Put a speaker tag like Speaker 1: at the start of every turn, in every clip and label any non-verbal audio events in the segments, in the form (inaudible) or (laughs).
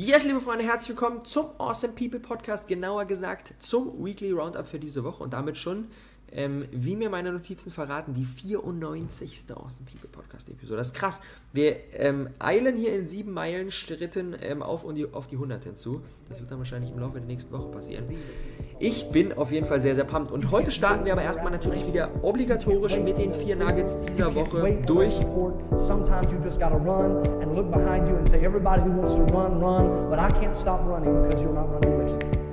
Speaker 1: Yes, liebe Freunde, herzlich willkommen zum Awesome People Podcast, genauer gesagt zum Weekly Roundup für diese Woche und damit schon, ähm, wie mir meine Notizen verraten, die 94. Awesome People Podcast Episode. Das ist krass. Wir ähm, eilen hier in sieben Meilen Schritten ähm, auf, und die, auf die 100 hinzu. Das wird dann wahrscheinlich im Laufe der nächsten Woche passieren. Ich bin auf jeden Fall sehr, sehr pumped. Und heute starten wir aber erstmal natürlich wieder obligatorisch mit den vier Nuggets dieser Woche durch. Sometimes you just gotta run and look behind you and say, everybody who wants to run, run, but I can't stop running because you're not running with me.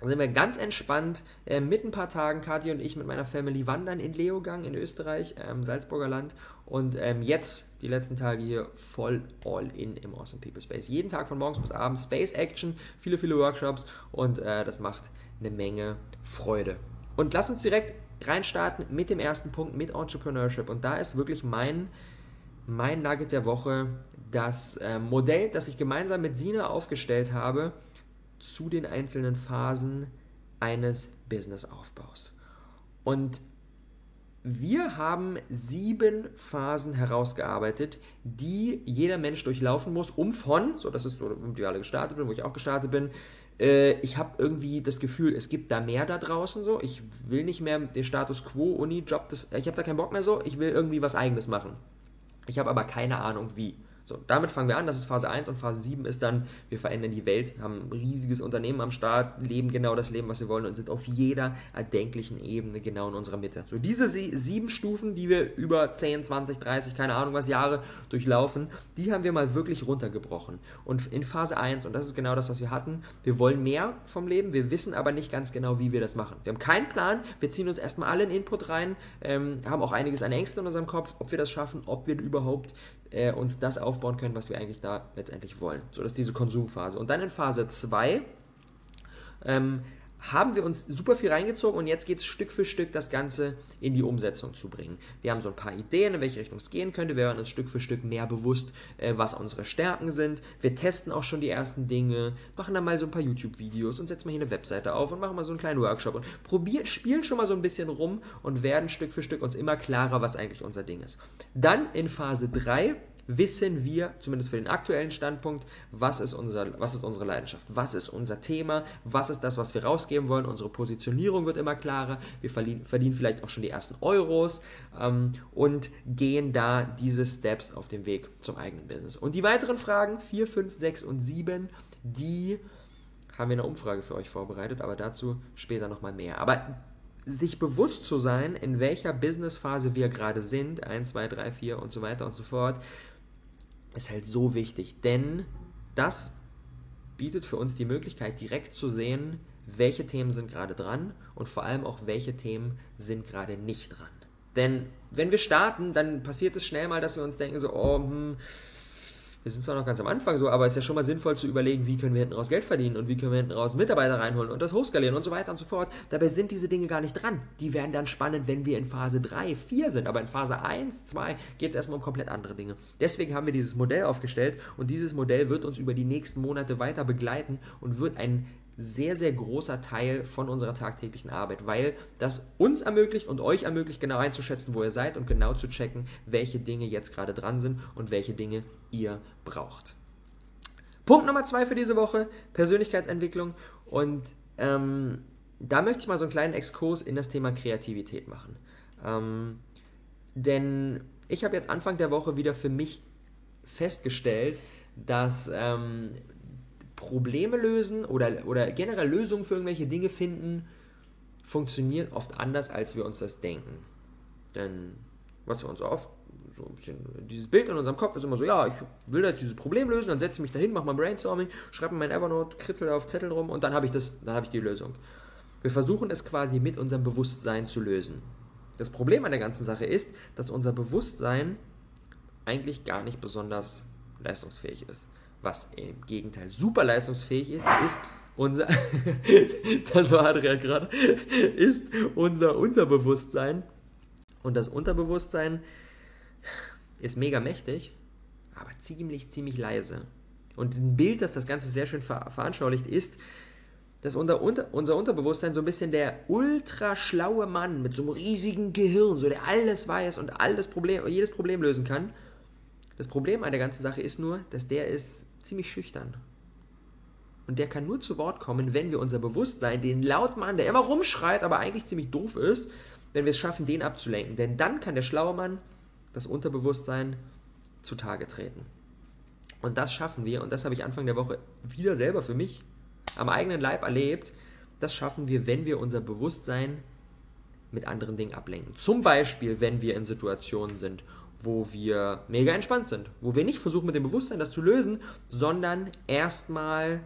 Speaker 1: Da sind wir ganz entspannt äh, mit ein paar Tagen, Kathi und ich mit meiner Family wandern in Leogang in Österreich, ähm, Salzburger Land. Und ähm, jetzt die letzten Tage hier voll all in im Awesome People Space. Jeden Tag von morgens bis abends Space Action, viele, viele Workshops und äh, das macht eine Menge Freude. Und lass uns direkt reinstarten mit dem ersten Punkt, mit Entrepreneurship. Und da ist wirklich mein, mein Nugget der Woche, das äh, Modell, das ich gemeinsam mit Sina aufgestellt habe zu den einzelnen Phasen eines Businessaufbaus. Und wir haben sieben Phasen herausgearbeitet, die jeder Mensch durchlaufen muss, um von, so das ist so, wo wir alle gestartet bin, wo ich auch gestartet bin, äh, ich habe irgendwie das Gefühl, es gibt da mehr da draußen so. Ich will nicht mehr den Status quo, Uni, Job, das, ich habe da keinen Bock mehr so. Ich will irgendwie was Eigenes machen. Ich habe aber keine Ahnung wie. So, damit fangen wir an, das ist Phase 1 und Phase 7 ist dann, wir verändern die Welt, haben ein riesiges Unternehmen am Start, leben genau das Leben, was wir wollen und sind auf jeder erdenklichen Ebene genau in unserer Mitte. So, diese sieben Stufen, die wir über 10, 20, 30, keine Ahnung was Jahre durchlaufen, die haben wir mal wirklich runtergebrochen. Und in Phase 1, und das ist genau das, was wir hatten, wir wollen mehr vom Leben, wir wissen aber nicht ganz genau, wie wir das machen. Wir haben keinen Plan, wir ziehen uns erstmal alle in Input rein, ähm, haben auch einiges an Ängsten in unserem Kopf, ob wir das schaffen, ob wir überhaupt äh, uns das aufbauen können, was wir eigentlich da letztendlich wollen. So, das ist diese Konsumphase. Und dann in Phase 2 ähm, haben wir uns super viel reingezogen und jetzt geht es Stück für Stück, das Ganze in die Umsetzung zu bringen. Wir haben so ein paar Ideen, in welche Richtung es gehen könnte. Wir werden uns Stück für Stück mehr bewusst, äh, was unsere Stärken sind. Wir testen auch schon die ersten Dinge, machen dann mal so ein paar YouTube-Videos und setzen mal hier eine Webseite auf und machen mal so einen kleinen Workshop und probieren, spielen schon mal so ein bisschen rum und werden Stück für Stück uns immer klarer, was eigentlich unser Ding ist. Dann in Phase 3 wissen wir, zumindest für den aktuellen Standpunkt, was ist, unser, was ist unsere Leidenschaft, was ist unser Thema, was ist das, was wir rausgeben wollen. Unsere Positionierung wird immer klarer, wir verdienen, verdienen vielleicht auch schon die ersten Euros ähm, und gehen da diese Steps auf dem Weg zum eigenen Business. Und die weiteren Fragen, 4, 5, 6 und 7, die haben wir eine Umfrage für euch vorbereitet, aber dazu später nochmal mehr. Aber sich bewusst zu sein, in welcher Businessphase wir gerade sind, 1, 2, 3, 4 und so weiter und so fort, ist halt so wichtig, denn das bietet für uns die Möglichkeit, direkt zu sehen, welche Themen sind gerade dran und vor allem auch, welche Themen sind gerade nicht dran. Denn wenn wir starten, dann passiert es schnell mal, dass wir uns denken, so, oh, hm, wir sind zwar noch ganz am Anfang so, aber es ist ja schon mal sinnvoll zu überlegen, wie können wir hinten raus Geld verdienen und wie können wir hinten raus Mitarbeiter reinholen und das hochskalieren und so weiter und so fort. Dabei sind diese Dinge gar nicht dran. Die werden dann spannend, wenn wir in Phase 3, 4 sind. Aber in Phase 1, 2 geht es erstmal um komplett andere Dinge. Deswegen haben wir dieses Modell aufgestellt und dieses Modell wird uns über die nächsten Monate weiter begleiten und wird ein sehr, sehr großer Teil von unserer tagtäglichen Arbeit, weil das uns ermöglicht und euch ermöglicht, genau einzuschätzen, wo ihr seid und genau zu checken, welche Dinge jetzt gerade dran sind und welche Dinge ihr braucht. Punkt Nummer zwei für diese Woche, Persönlichkeitsentwicklung. Und ähm, da möchte ich mal so einen kleinen Exkurs in das Thema Kreativität machen. Ähm, denn ich habe jetzt Anfang der Woche wieder für mich festgestellt, dass ähm, Probleme lösen oder, oder generell Lösungen für irgendwelche Dinge finden, funktioniert oft anders, als wir uns das denken. Denn was wir uns oft, so ein bisschen, dieses Bild in unserem Kopf ist immer so, ja, ich will jetzt dieses Problem lösen, dann setze ich mich dahin, mache mal Brainstorming, schreibe mein Evernote, kritzel auf Zettel rum und dann habe ich das, dann habe ich die Lösung. Wir versuchen es quasi mit unserem Bewusstsein zu lösen. Das Problem an der ganzen Sache ist, dass unser Bewusstsein eigentlich gar nicht besonders leistungsfähig ist. Was im Gegenteil super leistungsfähig ist, ist unser, (laughs) das war Adrian gerade, ist unser Unterbewusstsein, Und das Unterbewusstsein ist mega mächtig, aber ziemlich, ziemlich leise. Und ein Bild, das das Ganze sehr schön ver veranschaulicht, ist, dass unser, unter, unser Unterbewusstsein so ein bisschen der ultra schlaue Mann mit so einem riesigen Gehirn, so der alles weiß und alles Problem, jedes Problem lösen kann. Das Problem an der ganzen Sache ist nur, dass der ist ziemlich schüchtern. Und der kann nur zu Wort kommen, wenn wir unser Bewusstsein, den Lautmann, der immer rumschreit, aber eigentlich ziemlich doof ist, wenn wir es schaffen, den abzulenken. Denn dann kann der schlaue Mann das Unterbewusstsein zutage treten. Und das schaffen wir, und das habe ich Anfang der Woche wieder selber für mich am eigenen Leib erlebt, das schaffen wir, wenn wir unser Bewusstsein mit anderen Dingen ablenken. Zum Beispiel, wenn wir in Situationen sind, wo wir mega entspannt sind, wo wir nicht versuchen mit dem Bewusstsein das zu lösen, sondern erstmal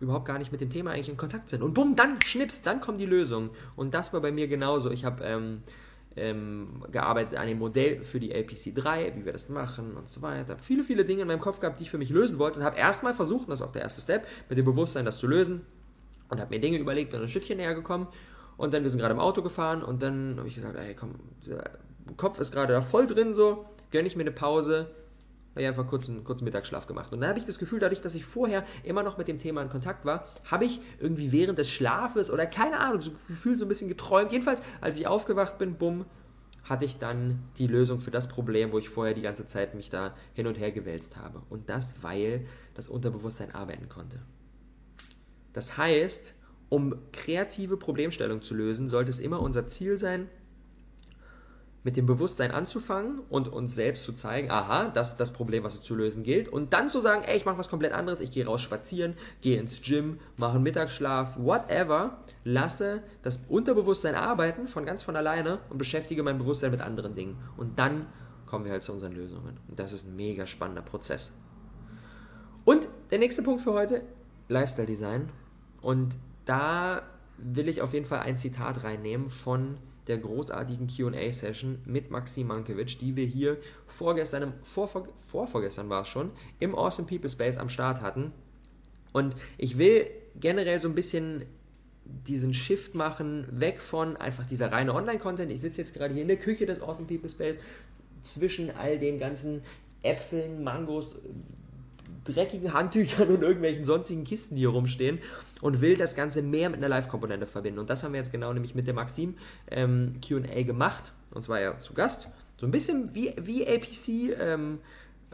Speaker 1: überhaupt gar nicht mit dem Thema eigentlich in Kontakt sind. Und bumm, dann schnips, dann kommt die Lösung. Und das war bei mir genauso. Ich habe ähm, ähm, gearbeitet an dem Modell für die LPC 3, wie wir das machen und so weiter. Habe viele, viele Dinge in meinem Kopf gehabt, die ich für mich lösen wollte und habe erstmal versucht, das ist auch der erste Step, mit dem Bewusstsein das zu lösen und habe mir Dinge überlegt und ein Stückchen näher gekommen. Und dann, wir sind gerade im Auto gefahren und dann habe ich gesagt, ey, komm, Kopf ist gerade da voll drin so, gönne ich mir eine Pause, habe ich einfach kurz einen kurzen Mittagsschlaf gemacht. Und dann habe ich das Gefühl, dadurch, dass ich vorher immer noch mit dem Thema in Kontakt war, habe ich irgendwie während des Schlafes oder keine Ahnung, so gefühlt so ein bisschen geträumt. Jedenfalls, als ich aufgewacht bin, bumm, hatte ich dann die Lösung für das Problem, wo ich vorher die ganze Zeit mich da hin und her gewälzt habe. Und das, weil das Unterbewusstsein arbeiten konnte. Das heißt, um kreative Problemstellungen zu lösen, sollte es immer unser Ziel sein, mit dem Bewusstsein anzufangen und uns selbst zu zeigen, aha, das ist das Problem, was es zu lösen gilt. Und dann zu sagen, ey, ich mache was komplett anderes, ich gehe raus spazieren, gehe ins Gym, mache einen Mittagsschlaf, whatever, lasse das Unterbewusstsein arbeiten von ganz von alleine und beschäftige mein Bewusstsein mit anderen Dingen. Und dann kommen wir halt zu unseren Lösungen. Und das ist ein mega spannender Prozess. Und der nächste Punkt für heute, Lifestyle Design. Und da will ich auf jeden Fall ein Zitat reinnehmen von der großartigen QA-Session mit Maxim Mankiewicz, die wir hier vorgestern, vor, vor, vorvorgestern war es schon, im Awesome People Space am Start hatten. Und ich will generell so ein bisschen diesen Shift machen, weg von einfach dieser reine Online-Content. Ich sitze jetzt gerade hier in der Küche des Awesome People Space zwischen all den ganzen Äpfeln, Mangos, dreckigen Handtüchern und irgendwelchen sonstigen Kisten, die hier rumstehen und will das Ganze mehr mit einer Live-Komponente verbinden. Und das haben wir jetzt genau nämlich mit dem Maxim ähm, QA gemacht. Und zwar ja zu Gast. So ein bisschen wie, wie APC, ähm,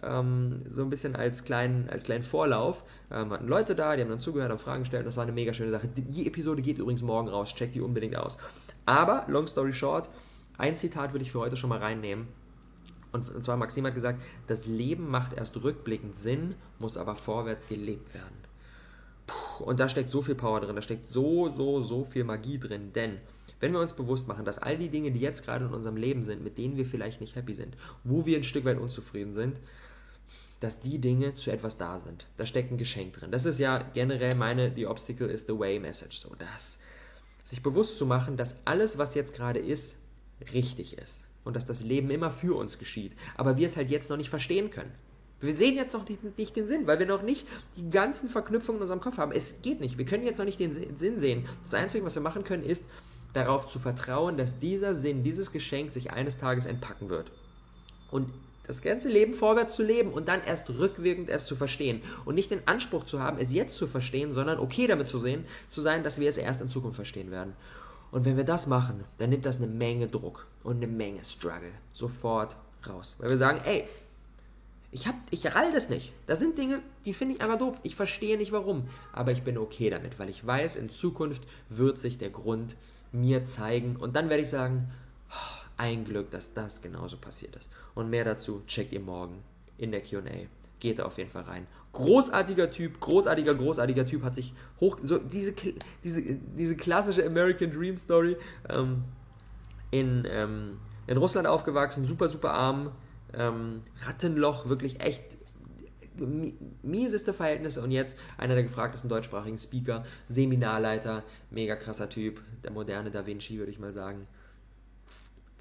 Speaker 1: ähm, so ein bisschen als kleinen, als kleinen Vorlauf. Ähm, hatten Leute da, die haben dann zugehört, haben Fragen gestellt. Das war eine mega schöne Sache. Die Episode geht übrigens morgen raus. Checkt die unbedingt aus. Aber, long story short, ein Zitat würde ich für heute schon mal reinnehmen. Und zwar Maxim hat gesagt, das Leben macht erst rückblickend Sinn, muss aber vorwärts gelebt werden. Puh, und da steckt so viel Power drin, da steckt so, so, so viel Magie drin. Denn wenn wir uns bewusst machen, dass all die Dinge, die jetzt gerade in unserem Leben sind, mit denen wir vielleicht nicht happy sind, wo wir ein Stück weit unzufrieden sind, dass die Dinge zu etwas da sind. Da steckt ein Geschenk drin. Das ist ja generell meine The Obstacle is the Way Message. So, das, sich bewusst zu machen, dass alles, was jetzt gerade ist, richtig ist. Und dass das Leben immer für uns geschieht. Aber wir es halt jetzt noch nicht verstehen können. Wir sehen jetzt noch nicht, nicht, den Sinn, weil wir noch nicht die ganzen Verknüpfungen in unserem Kopf haben. Es geht nicht. Wir können jetzt noch nicht den Sinn sehen. Das Einzige, was wir machen können, ist darauf zu vertrauen, dass dieser Sinn, dieses Geschenk sich eines Tages entpacken wird. Und das ganze Leben vorwärts zu leben und dann erst rückwirkend erst zu verstehen. Und nicht den Anspruch zu haben, es jetzt zu verstehen, sondern okay damit zu sehen, zu sein, dass wir es erst in Zukunft verstehen werden. Und wenn wir das machen, dann nimmt das eine Menge Druck und eine Menge Struggle sofort raus. Weil wir sagen, ey, ich, hab, ich rall das nicht. Das sind Dinge, die finde ich einfach doof. Ich verstehe nicht warum. Aber ich bin okay damit, weil ich weiß, in Zukunft wird sich der Grund mir zeigen. Und dann werde ich sagen, oh, ein Glück, dass das genauso passiert ist. Und mehr dazu checkt ihr morgen in der QA. Geht da auf jeden Fall rein. Großartiger Typ, großartiger, großartiger Typ hat sich hoch. So diese, diese, diese klassische American Dream Story. Ähm, in, ähm, in Russland aufgewachsen, super, super arm, ähm, Rattenloch, wirklich echt mieseste Verhältnisse und jetzt einer der gefragtesten deutschsprachigen Speaker, Seminarleiter, mega krasser Typ, der moderne Da Vinci, würde ich mal sagen.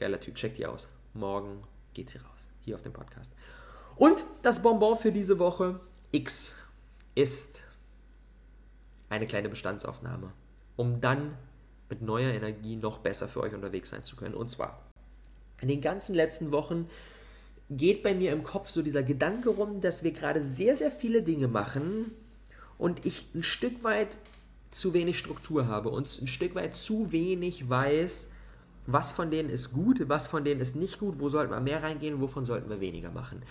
Speaker 1: Geiler Typ, checkt die aus. Morgen geht sie raus, hier auf dem Podcast. Und das Bonbon für diese Woche X ist eine kleine Bestandsaufnahme, um dann mit neuer Energie noch besser für euch unterwegs sein zu können. Und zwar in den ganzen letzten Wochen geht bei mir im Kopf so dieser Gedanke rum, dass wir gerade sehr, sehr viele Dinge machen und ich ein Stück weit zu wenig Struktur habe und ein Stück weit zu wenig weiß, was von denen ist gut, was von denen ist nicht gut, wo sollten wir mehr reingehen, wovon sollten wir weniger machen.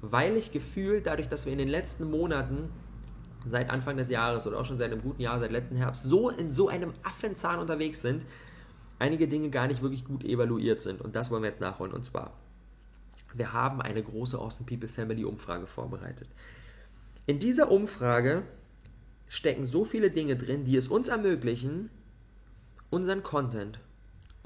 Speaker 1: Weil ich gefühlt, dadurch, dass wir in den letzten Monaten seit Anfang des Jahres oder auch schon seit einem guten Jahr, seit letzten Herbst, so in so einem Affenzahn unterwegs sind, einige Dinge gar nicht wirklich gut evaluiert sind. Und das wollen wir jetzt nachholen. Und zwar, wir haben eine große Austin People Family Umfrage vorbereitet. In dieser Umfrage stecken so viele Dinge drin, die es uns ermöglichen, unseren Content,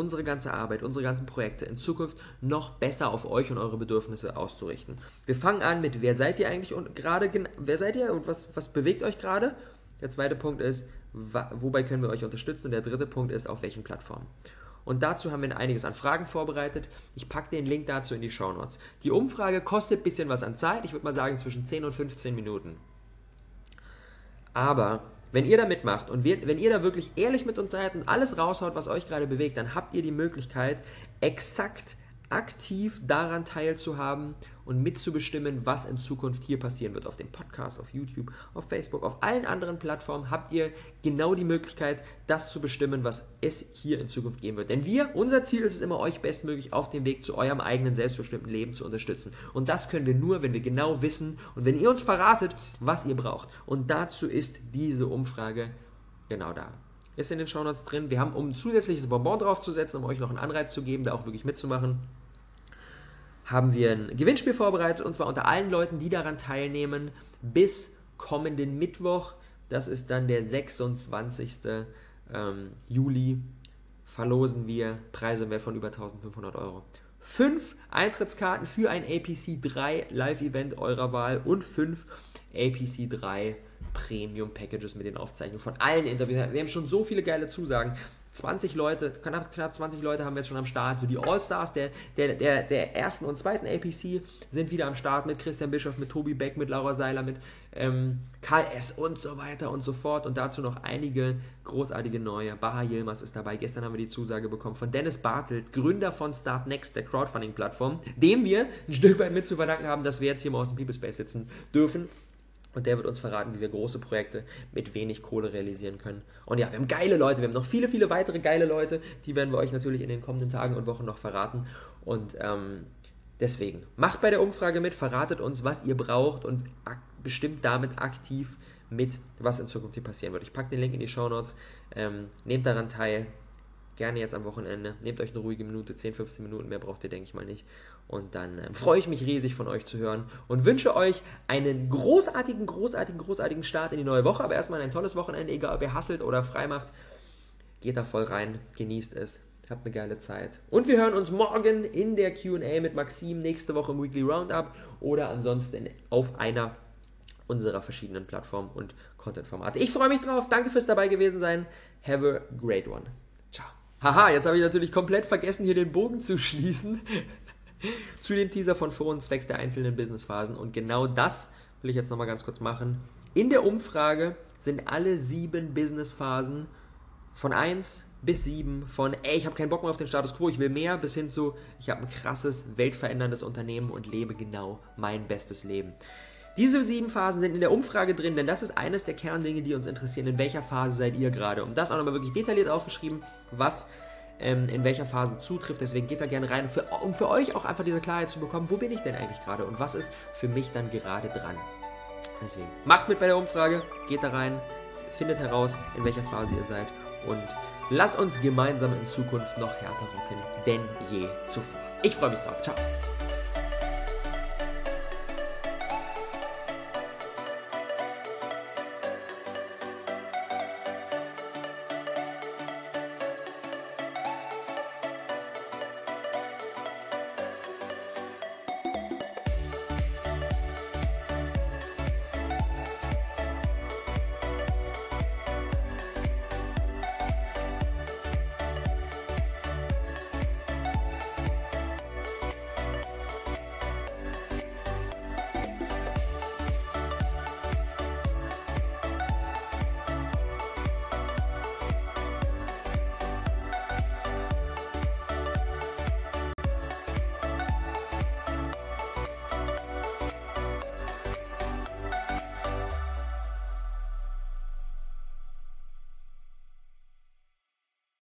Speaker 1: unsere ganze Arbeit, unsere ganzen Projekte in Zukunft noch besser auf euch und eure Bedürfnisse auszurichten. Wir fangen an mit, wer seid ihr eigentlich und gerade, wer seid ihr und was, was bewegt euch gerade? Der zweite Punkt ist, wobei können wir euch unterstützen? Und der dritte Punkt ist, auf welchen Plattformen. Und dazu haben wir einiges an Fragen vorbereitet. Ich packe den Link dazu in die Show Notes. Die Umfrage kostet ein bisschen was an Zeit. Ich würde mal sagen zwischen 10 und 15 Minuten. Aber wenn ihr da mitmacht und wir, wenn ihr da wirklich ehrlich mit uns seid und alles raushaut, was euch gerade bewegt, dann habt ihr die Möglichkeit, exakt aktiv daran teilzuhaben und mitzubestimmen, was in Zukunft hier passieren wird. Auf dem Podcast, auf YouTube, auf Facebook, auf allen anderen Plattformen habt ihr genau die Möglichkeit, das zu bestimmen, was es hier in Zukunft geben wird. Denn wir, unser Ziel ist es immer, euch bestmöglich auf dem Weg zu eurem eigenen selbstbestimmten Leben zu unterstützen. Und das können wir nur, wenn wir genau wissen und wenn ihr uns verratet, was ihr braucht. Und dazu ist diese Umfrage genau da ist in den Shownotes drin. Wir haben, um ein zusätzliches Bonbon draufzusetzen, um euch noch einen Anreiz zu geben, da auch wirklich mitzumachen, haben wir ein Gewinnspiel vorbereitet und zwar unter allen Leuten, die daran teilnehmen, bis kommenden Mittwoch. Das ist dann der 26. Ähm, Juli. Verlosen wir Preise im Wert von über 1500 Euro. Fünf Eintrittskarten für ein APC 3 Live-Event eurer Wahl und fünf APC 3 Premium Packages mit den Aufzeichnungen von allen Interviews. Wir haben schon so viele geile Zusagen. 20 Leute, knapp, knapp 20 Leute haben wir jetzt schon am Start. So die All-Stars der, der, der, der ersten und zweiten APC sind wieder am Start mit Christian Bischoff, mit Tobi Beck, mit Laura Seiler, mit ähm, Karl S. und so weiter und so fort. Und dazu noch einige großartige neue. Baha Yilmaz ist dabei. Gestern haben wir die Zusage bekommen von Dennis Bartelt, Gründer von Start Next, der Crowdfunding-Plattform, dem wir ein Stück weit mit zu verdanken haben, dass wir jetzt hier mal aus dem People Space sitzen dürfen und der wird uns verraten, wie wir große Projekte mit wenig Kohle realisieren können. Und ja, wir haben geile Leute, wir haben noch viele, viele weitere geile Leute. Die werden wir euch natürlich in den kommenden Tagen und Wochen noch verraten. Und ähm, deswegen, macht bei der Umfrage mit, verratet uns, was ihr braucht und bestimmt damit aktiv mit, was in Zukunft hier passieren wird. Ich packe den Link in die Show Notes. Ähm, nehmt daran teil. Gerne jetzt am Wochenende. Nehmt euch eine ruhige Minute, 10, 15 Minuten, mehr braucht ihr, denke ich mal nicht. Und dann äh, freue ich mich riesig von euch zu hören und wünsche euch einen großartigen, großartigen, großartigen Start in die neue Woche. Aber erstmal ein tolles Wochenende, egal ob ihr hasselt oder frei macht. Geht da voll rein, genießt es, habt eine geile Zeit. Und wir hören uns morgen in der QA mit Maxim, nächste Woche im Weekly Roundup oder ansonsten auf einer unserer verschiedenen Plattformen und Content-Formate. Ich freue mich drauf. Danke fürs dabei gewesen sein. Have a great one. Ciao. Haha, jetzt habe ich natürlich komplett vergessen, hier den Bogen zu schließen (laughs) zu dem Teaser von vor und zwecks der einzelnen Businessphasen. Und genau das will ich jetzt nochmal ganz kurz machen. In der Umfrage sind alle sieben Businessphasen von 1 bis 7, von ey, ich habe keinen Bock mehr auf den Status Quo, ich will mehr, bis hin zu, ich habe ein krasses, weltveränderndes Unternehmen und lebe genau mein bestes Leben. Diese sieben Phasen sind in der Umfrage drin, denn das ist eines der Kerndinge, die uns interessieren. In welcher Phase seid ihr gerade? Und das auch nochmal wirklich detailliert aufgeschrieben, was ähm, in welcher Phase zutrifft. Deswegen geht da gerne rein, für, um für euch auch einfach diese Klarheit zu bekommen, wo bin ich denn eigentlich gerade und was ist für mich dann gerade dran. Deswegen macht mit bei der Umfrage, geht da rein, findet heraus, in welcher Phase ihr seid und lasst uns gemeinsam in Zukunft noch härter rocken denn je zuvor. Ich freue mich drauf. Ciao.